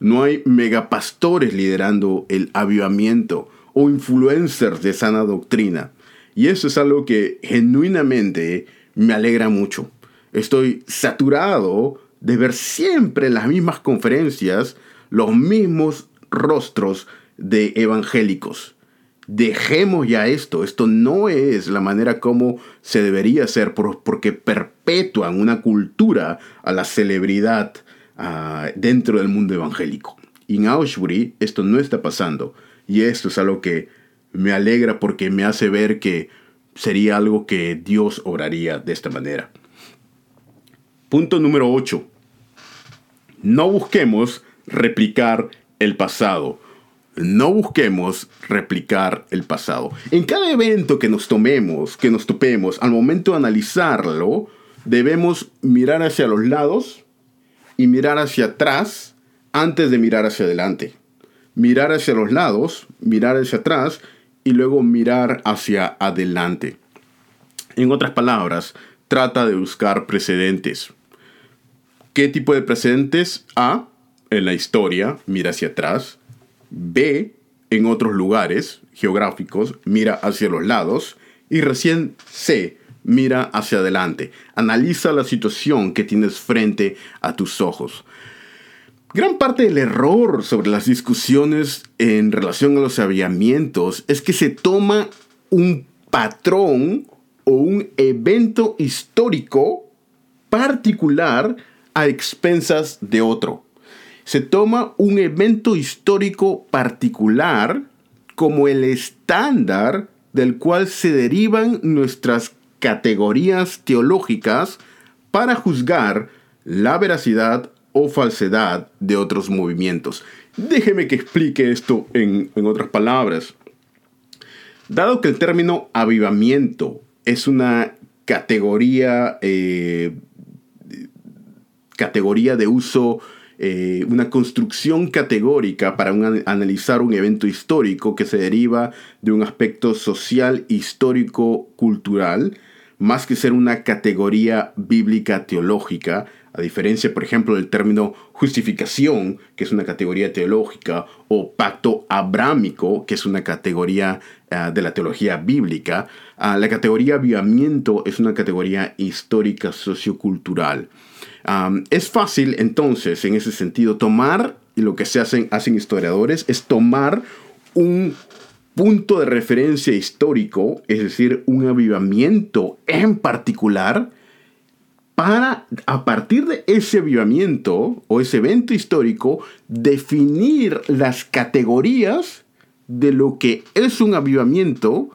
No hay megapastores liderando el avivamiento o influencers de sana doctrina. Y eso es algo que genuinamente me alegra mucho. Estoy saturado de ver siempre las mismas conferencias los mismos rostros de evangélicos dejemos ya esto, esto no es la manera como se debería hacer porque perpetúan una cultura a la celebridad ah, dentro del mundo evangélico. En Auschwitz esto no está pasando y esto es algo que me alegra porque me hace ver que sería algo que Dios obraría de esta manera. Punto número 8. No busquemos replicar el pasado no busquemos replicar el pasado. En cada evento que nos tomemos, que nos topemos, al momento de analizarlo, debemos mirar hacia los lados y mirar hacia atrás antes de mirar hacia adelante. Mirar hacia los lados, mirar hacia atrás y luego mirar hacia adelante. En otras palabras, trata de buscar precedentes. ¿Qué tipo de precedentes? A, en la historia, mira hacia atrás ve en otros lugares geográficos, mira hacia los lados y recién C, mira hacia adelante. Analiza la situación que tienes frente a tus ojos. Gran parte del error sobre las discusiones en relación a los aviamientos es que se toma un patrón o un evento histórico particular a expensas de otro se toma un evento histórico particular como el estándar del cual se derivan nuestras categorías teológicas para juzgar la veracidad o falsedad de otros movimientos. Déjeme que explique esto en, otras palabras. Dado que el término avivamiento es una categoría, eh, categoría de uso eh, una construcción categórica para analizar un evento histórico que se deriva de un aspecto social, histórico, cultural, más que ser una categoría bíblica teológica, a diferencia, por ejemplo, del término justificación, que es una categoría teológica, o pacto abrámico, que es una categoría ah, de la teología bíblica, ah, la categoría avivamiento es una categoría histórica sociocultural es fácil entonces, en ese sentido, tomar y lo que se hacen, hacen historiadores es tomar un punto de referencia histórico, es decir, un avivamiento en particular, para a partir de ese avivamiento o ese evento histórico definir las categorías de lo que es un avivamiento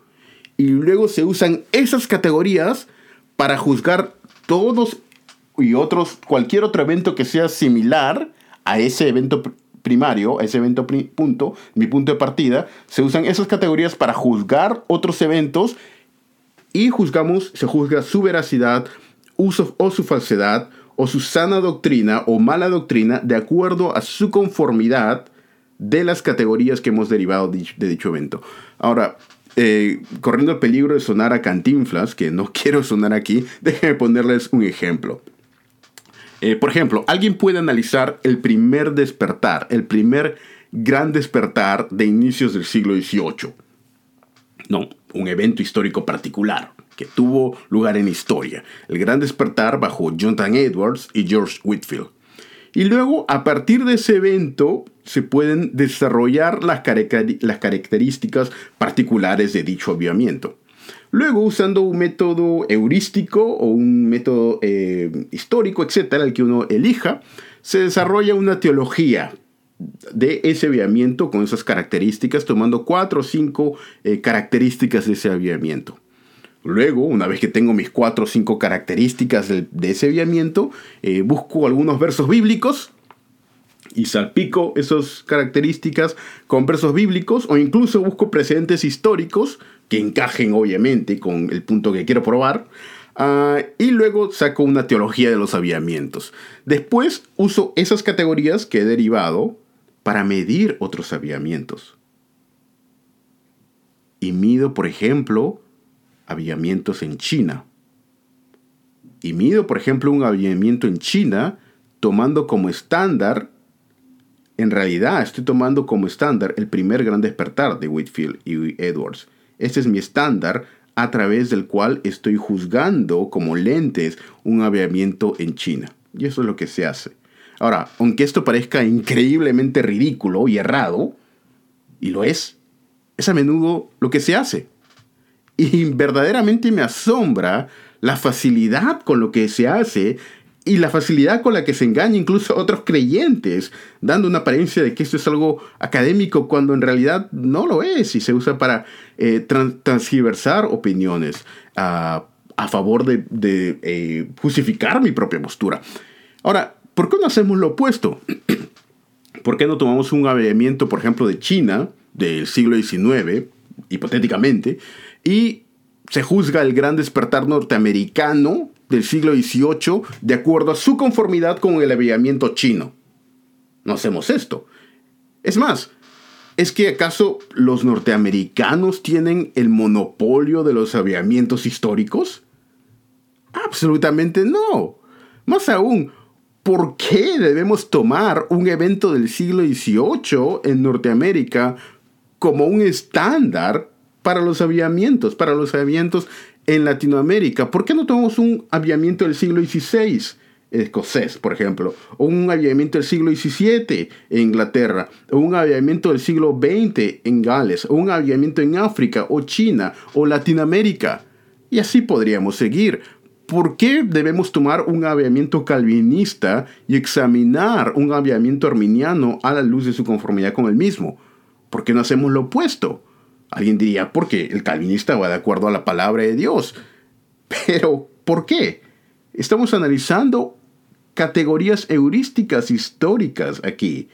y luego se usan esas categorías para juzgar todos y otros cualquier otro evento que sea similar a ese evento primario, a ese evento punto, mi punto de partida, se usan esas categorías para juzgar otros eventos y juzgamos, se juzga su veracidad, uso o su falsedad, o su sana doctrina o mala doctrina de acuerdo a su conformidad de las categorías que hemos derivado de dicho evento. Ahora, eh, corriendo el peligro de sonar a cantinflas, que no quiero sonar aquí, déjenme ponerles un ejemplo. Eh, por ejemplo, alguien puede analizar el primer despertar, el primer gran despertar de inicios del siglo XVIII. No, un evento histórico particular que tuvo lugar en historia, el gran despertar bajo Jonathan Edwards y George Whitfield. Y luego, a partir de ese evento, se pueden desarrollar las, las características particulares de dicho avivamiento. Luego, usando un método heurístico o un método eh, histórico, etcétera, el que uno elija, se desarrolla una teología de ese avivamiento con esas características, tomando cuatro o cinco eh, características de ese avivamiento. Luego, una vez que tengo mis cuatro o cinco características de, ese avivamiento, eh, busco algunos versos bíblicos y salpico esas características con versos bíblicos o incluso busco precedentes históricos que encajen obviamente con el punto que quiero probar. Ah, y luego saco una teología de los avivamientos. Después uso esas categorías que he derivado para medir otros avivamientos. Y mido, por ejemplo, avivamientos en China. Y mido, por ejemplo, un avivamiento en China tomando como estándar, en realidad estoy tomando como estándar el primer gran despertar de Whitfield y Edwards. Este es mi estándar a través del cual estoy juzgando como lentes un avivamiento en China. Y eso es lo que se hace. Ahora, aunque esto parezca increíblemente ridículo y errado, y lo es, es a menudo lo que se hace. Y verdaderamente me asombra la facilidad con lo que se hace y la facilidad con la que se engaña incluso a otros creyentes, dando una apariencia de que esto es algo académico cuando en realidad no lo es y se usa para eh, transgiversar opiniones a favor de, eh, justificar mi propia postura. Ahora, ¿por qué no hacemos lo opuesto? ¿Por qué no tomamos un avivamiento, por ejemplo, de China del siglo XIX, hipotéticamente, y se juzga el gran despertar norteamericano del siglo XVIII de acuerdo a su conformidad con el avivamiento chino. No hacemos esto. Es más, ¿es que acaso los norteamericanos tienen el monopolio de los avivamientos históricos? Absolutamente no. Más aún, ¿por qué debemos tomar un evento del siglo XVIII en Norteamérica como un estándar para los avivamientos, para los avivamientos en Latinoamérica. ¿Por qué no tomamos un avivamiento del siglo XVI? escocés, por ejemplo, o un avivamiento del siglo XVII en Inglaterra, o un avivamiento del siglo XX en Gales, o un avivamiento en África, o China, o Latinoamérica. Y así podríamos seguir. ¿Por qué debemos tomar un avivamiento calvinista y examinar un avivamiento arminiano a la luz de su conformidad con el mismo? ¿Por qué no hacemos lo opuesto? Alguien diría, porque el calvinista va de acuerdo a la palabra de Dios. Pero, ¿por qué? Estamos analizando categorías heurísticas históricas aquí.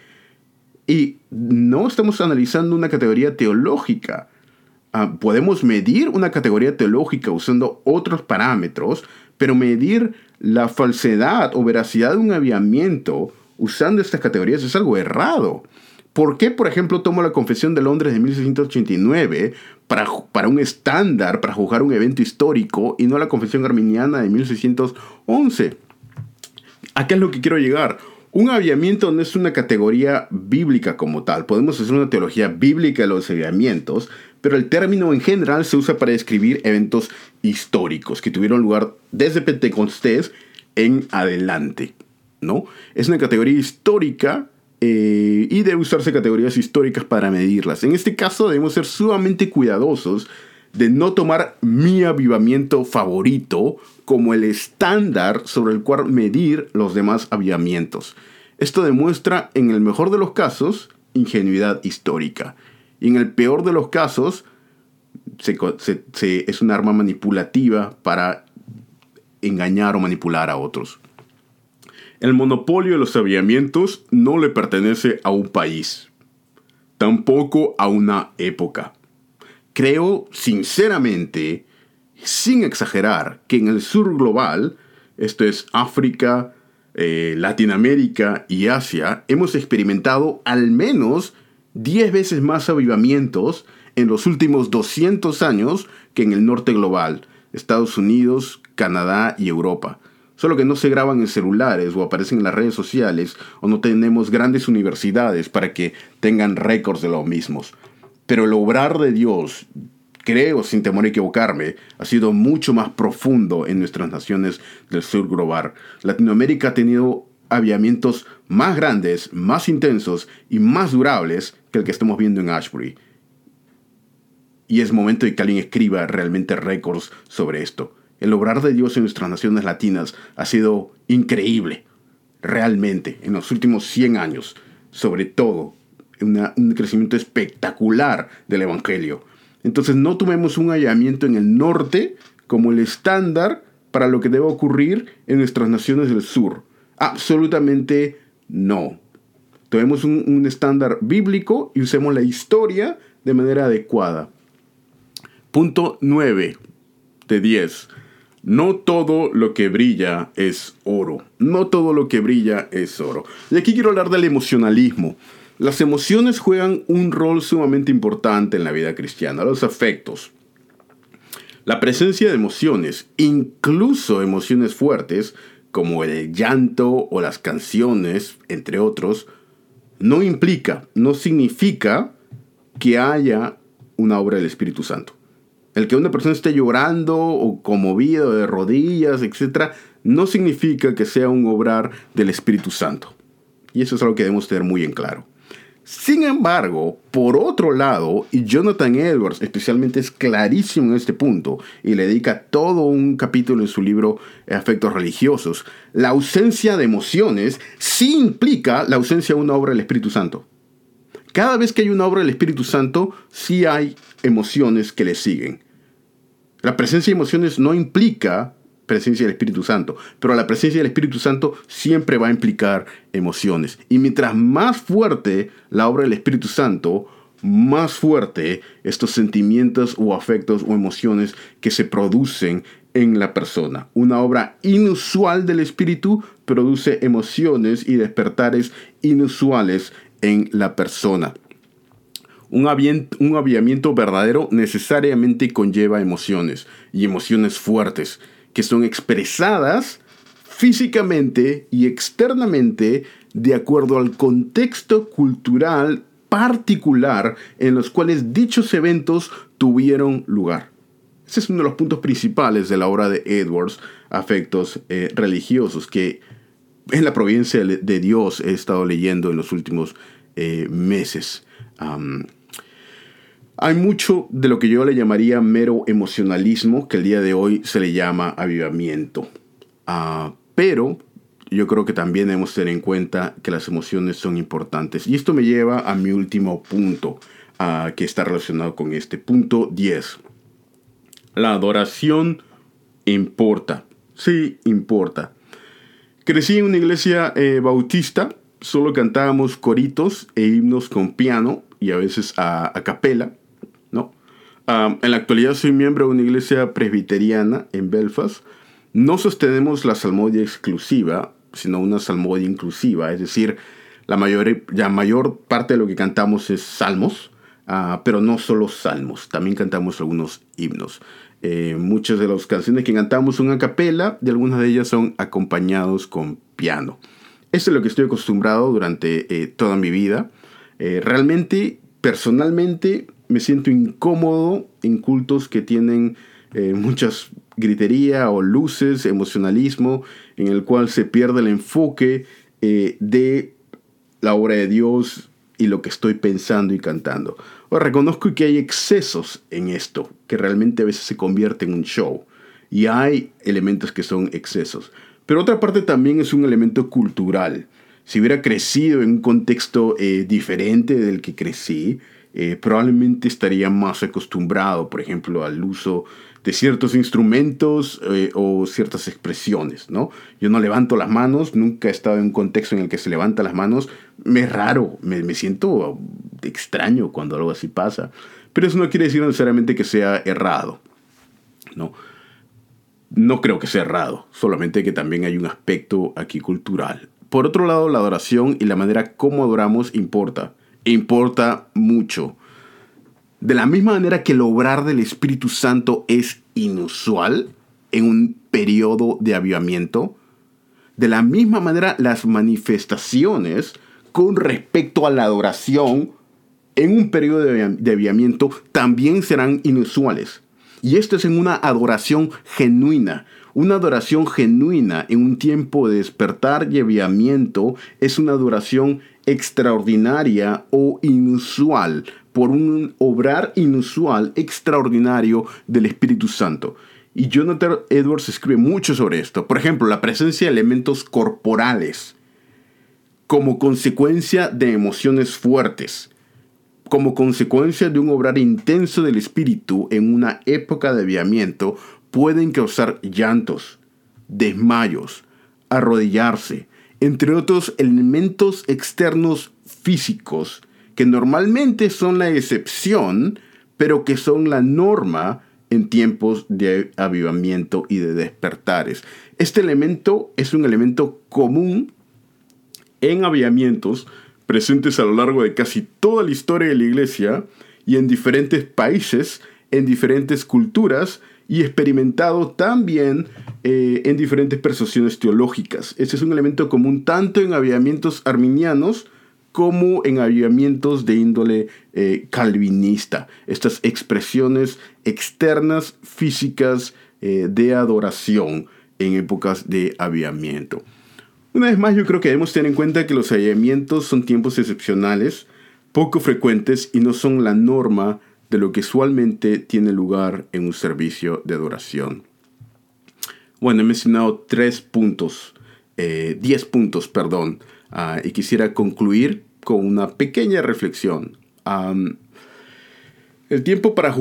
Y no estamos analizando una categoría teológica. Ah, podemos medir una categoría teológica usando otros parámetros, pero medir la falsedad o veracidad de un aviamiento usando estas categorías es algo errado. ¿Por qué, por ejemplo, tomo la Confesión de Londres de 1689 para, para un estándar, para juzgar un evento histórico, y no la Confesión Arminiana de 1611? ¿A qué es lo que quiero llegar? Un aviamiento no es una categoría bíblica como tal. Podemos hacer una teología bíblica de los aviamientos, pero el término en general se usa para describir eventos históricos que tuvieron lugar desde Pentecostés en adelante. ¿no? Es una categoría histórica eh, y debe usarse categorías históricas para medirlas. En este caso debemos ser sumamente cuidadosos de no tomar mi avivamiento favorito como el estándar sobre el cual medir los demás avivamientos. Esto demuestra, en el mejor de los casos, ingenuidad histórica. Y en el peor de los casos, es un arma manipulativa para engañar o manipular a otros. El monopolio de los avivamientos no le pertenece a un país, tampoco a una época. Creo sinceramente, sin exagerar, que en el sur global, esto es África, eh, Latinoamérica y Asia, hemos experimentado al menos 10 veces más avivamientos en los últimos 200 años que en el norte global, Estados Unidos, Canadá y Europa. Solo que no se graban en celulares o aparecen en las redes sociales o no tenemos grandes universidades para que tengan récords de los mismos. Pero el obrar de Dios, creo sin temor a equivocarme, ha sido mucho más profundo en nuestras naciones del sur global. Latinoamérica ha tenido aviamientos más grandes, más intensos y más durables que el que estamos viendo en Ashbury. Y es momento de que alguien escriba realmente récords sobre esto. El obrar de Dios en nuestras naciones latinas ha sido increíble, realmente, en los últimos 100 años, sobre todo, un crecimiento espectacular del Evangelio. Entonces no tomemos un hallamiento en el norte como el estándar para lo que debe ocurrir en nuestras naciones del sur. Absolutamente no. Tomemos un, un estándar bíblico y usemos la historia de manera adecuada. Punto 9 de 10. No todo lo que brilla es oro. No todo lo que brilla es oro. Y aquí quiero hablar del emocionalismo. Las emociones juegan un rol sumamente importante en la vida cristiana, los afectos. La presencia de emociones, incluso emociones fuertes, como el llanto o las canciones, entre otros, no implica, no significa que haya una obra del Espíritu Santo. El que una persona esté llorando o conmovido de rodillas, etc., no significa que sea un obrar del Espíritu Santo. Y eso es algo que debemos tener muy en claro. Sin embargo, por otro lado, y Jonathan Edwards especialmente es clarísimo en este punto y le dedica todo un capítulo en su libro Afectos Religiosos, la ausencia de emociones sí implica la ausencia de una obra del Espíritu Santo. Cada vez que hay una obra del Espíritu Santo, sí hay emociones que le siguen. La presencia de emociones no implica presencia del Espíritu Santo, pero la presencia del Espíritu Santo siempre va a implicar emociones. Y mientras más fuerte la obra del Espíritu Santo, más fuerte estos sentimientos o afectos o emociones que se producen en la persona. Una obra inusual del Espíritu produce emociones y despertares inusuales en la persona. Un, un aviamiento verdadero necesariamente conlleva emociones y emociones fuertes que son expresadas físicamente y externamente de acuerdo al contexto cultural particular en los cuales dichos eventos tuvieron lugar. Ese es uno de los puntos principales de la obra de Edwards, Afectos eh, Religiosos, que en la providencia de Dios he estado leyendo en los últimos eh, meses. hay mucho de lo que yo le llamaría mero emocionalismo, que el día de hoy se le llama avivamiento. Ah, pero yo creo que también debemos tener en cuenta que las emociones son importantes. Y esto me lleva a mi último punto, ah, que está relacionado con este. Punto 10. La adoración importa. Sí, importa. Crecí en una iglesia eh, bautista, solo cantábamos coritos e himnos con piano y a veces a, capela, ¿no? en la actualidad soy miembro de una iglesia presbiteriana en Belfast. No sostenemos la salmodia exclusiva, sino una salmodia inclusiva, es decir, la mayor, la mayor parte de lo que cantamos es salmos, ah, pero no solo salmos, también cantamos algunos himnos. Eh, muchas de las canciones que cantamos son a capela y algunas de ellas son acompañados con piano. Eso es lo que estoy acostumbrado durante eh, toda mi vida. Eh, realmente, personalmente, me siento incómodo en cultos que tienen muchas gritería o luces, emocionalismo, en el cual se pierde el enfoque de la obra de Dios y lo que estoy pensando y cantando. Reconozco que hay excesos en esto, que realmente a veces se convierte en un show. Y hay elementos que son excesos. Pero otra parte también es un elemento cultural. Si hubiera crecido en un contexto eh, diferente del que crecí, eh, probablemente estaría más acostumbrado, por ejemplo, al uso de ciertos instrumentos eh, o ciertas expresiones, ¿no? Yo no levanto las manos, nunca he estado en un contexto en el que se levanta las manos, me es raro, me, me siento extraño cuando algo así pasa, pero eso no quiere decir necesariamente que sea errado, ¿no? No creo que sea errado, solamente que también hay un aspecto aquí cultural. Por otro lado, la adoración y la manera como adoramos importa, importa mucho. De la misma manera que el obrar del Espíritu Santo es inusual en un periodo de avivamiento, de la misma manera las manifestaciones con respecto a la adoración en un periodo de avivamiento también serán inusuales. Y esto es en una adoración genuina. Una adoración genuina en un tiempo de despertar y avivamiento es una adoración extraordinaria o inusual por un obrar inusual, extraordinario del Espíritu Santo. Y Jonathan Edwards escribe mucho sobre esto. Por ejemplo, la presencia de elementos corporales como consecuencia de emociones fuertes, como consecuencia de un obrar intenso del Espíritu en una época de aviamiento, pueden causar llantos, desmayos, arrodillarse, entre otros elementos externos físicos que normalmente son la excepción, pero que son la norma en tiempos de avivamiento y de despertares. Este elemento es un elemento común en avivamientos presentes a lo largo de casi toda la historia de la iglesia y en diferentes países, en diferentes culturas y experimentado también eh, en diferentes persuasiones teológicas. Este es un elemento común tanto en avivamientos arminianos, como en avivamientos de índole eh, calvinista. Estas expresiones externas, físicas, eh, de adoración en épocas de avivamiento. Una vez más, yo creo que debemos tener en cuenta que los avivamientos son tiempos excepcionales, poco frecuentes y no son la norma de lo que usualmente tiene lugar en un servicio de adoración. Bueno, he mencionado tres puntos, eh, diez puntos, perdón, Ah, y quisiera concluir con una pequeña reflexión. el tiempo para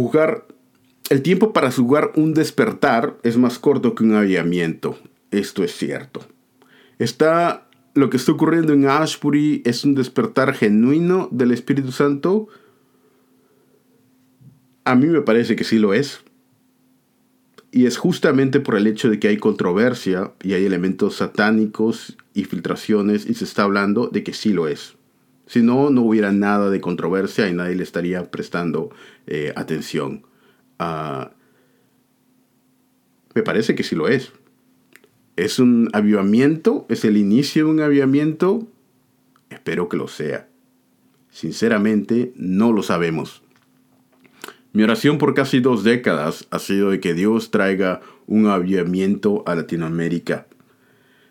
el tiempo para jugar un despertar es más corto que un avivamiento. Esto es cierto. Está lo que está ocurriendo en Ashbury es un despertar genuino del Espíritu Santo. A mí me parece que sí lo es. Y es justamente por el hecho de que hay controversia y hay elementos satánicos y filtraciones y se está hablando de que sí lo es. Si no, no hubiera nada de controversia y nadie le estaría prestando eh, atención. Ah, me parece que sí lo es. ¿Es un avivamiento? ¿Es el inicio de un avivamiento? Espero que lo sea. Sinceramente, no lo sabemos. Mi oración por casi dos décadas ha sido de que Dios traiga un avivamiento a Latinoamérica.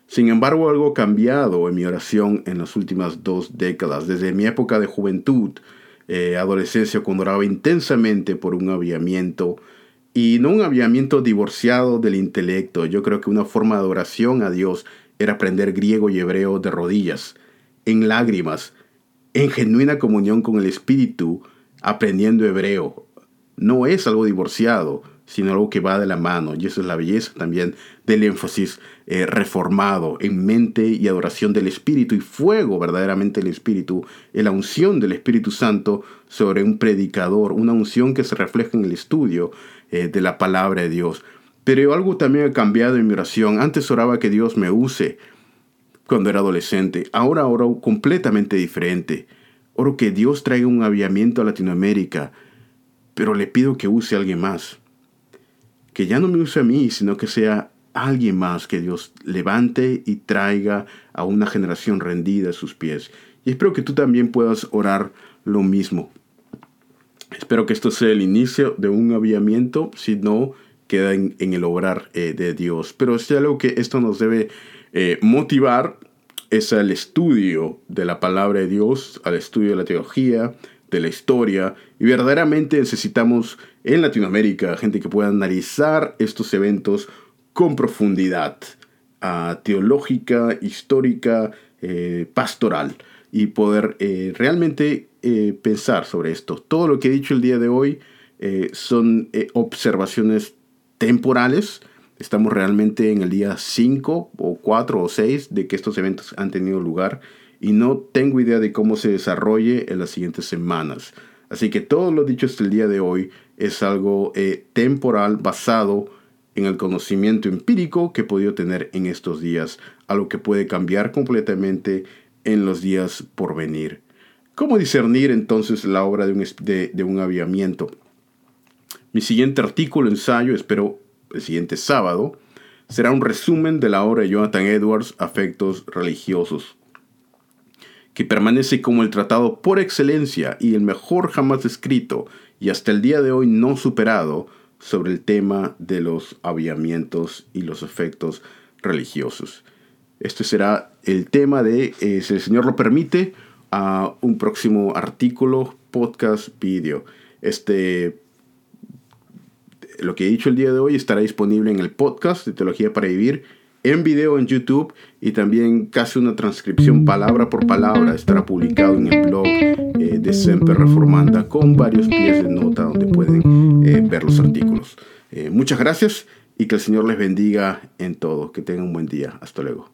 Sin embargo, algo ha cambiado en mi oración en las últimas dos décadas. Desde mi época de juventud, eh, adolescencia, cuando oraba intensamente por un avivamiento, y no un avivamiento divorciado del intelecto. Yo creo que una forma de oración a Dios era aprender griego y hebreo de rodillas, en lágrimas, en genuina comunión con el Espíritu, aprendiendo hebreo, no es algo divorciado, sino algo que va de la mano. Y eso es la belleza también del énfasis eh, reformado en mente y adoración del Espíritu y fuego verdaderamente del Espíritu, en la unción del Espíritu Santo sobre un predicador, una unción que se refleja en el estudio eh, de la palabra de Dios. Pero algo también ha cambiado en mi oración. Antes oraba que Dios me use cuando era adolescente. Ahora oro completamente diferente. Oro que Dios traiga un aviamiento a Latinoamérica pero le pido que use a alguien más. Que ya no me use a mí, sino que sea alguien más que Dios levante y traiga a una generación rendida a sus pies. Y espero que tú también puedas orar lo mismo. Espero que esto sea el inicio de un aviamiento, si no, queda en, el obrar eh, de Dios. Pero es algo que esto nos debe eh, motivar es al estudio de la palabra de Dios, al estudio de la teología, de la historia, y verdaderamente necesitamos en Latinoamérica gente que pueda analizar estos eventos con profundidad uh, teológica, histórica, eh, pastoral, y poder eh, realmente eh, pensar sobre esto. Todo lo que he dicho el día de hoy son observaciones temporales, Estamos realmente en el día 5 o 4 o 6 de que estos eventos han tenido lugar y no tengo idea de cómo se desarrolle en las siguientes semanas. Así que todo lo dicho hasta el día de hoy es algo temporal basado en el conocimiento empírico que he podido tener en estos días, algo que puede cambiar completamente en los días por venir. ¿Cómo discernir entonces la obra de un, de, de un aviamiento? Mi siguiente artículo, ensayo, espero el siguiente sábado, será un resumen de la obra de Jonathan Edwards, Afectos Religiosos, que permanece como el tratado por excelencia y el mejor jamás escrito y hasta el día de hoy no superado sobre el tema de los aviamientos y los efectos religiosos. Este será el tema de, eh, si el Señor lo permite, a un próximo artículo, podcast, vídeo. Este lo que he dicho el día de hoy estará disponible en el podcast de Teología para Vivir, en video en YouTube y también casi una transcripción palabra por palabra estará publicado en el blog eh, de Semper Reformanda con varios pies de nota donde pueden eh, ver los artículos. Eh, muchas gracias y que el Señor les bendiga en todo. Que tengan un buen día. Hasta luego.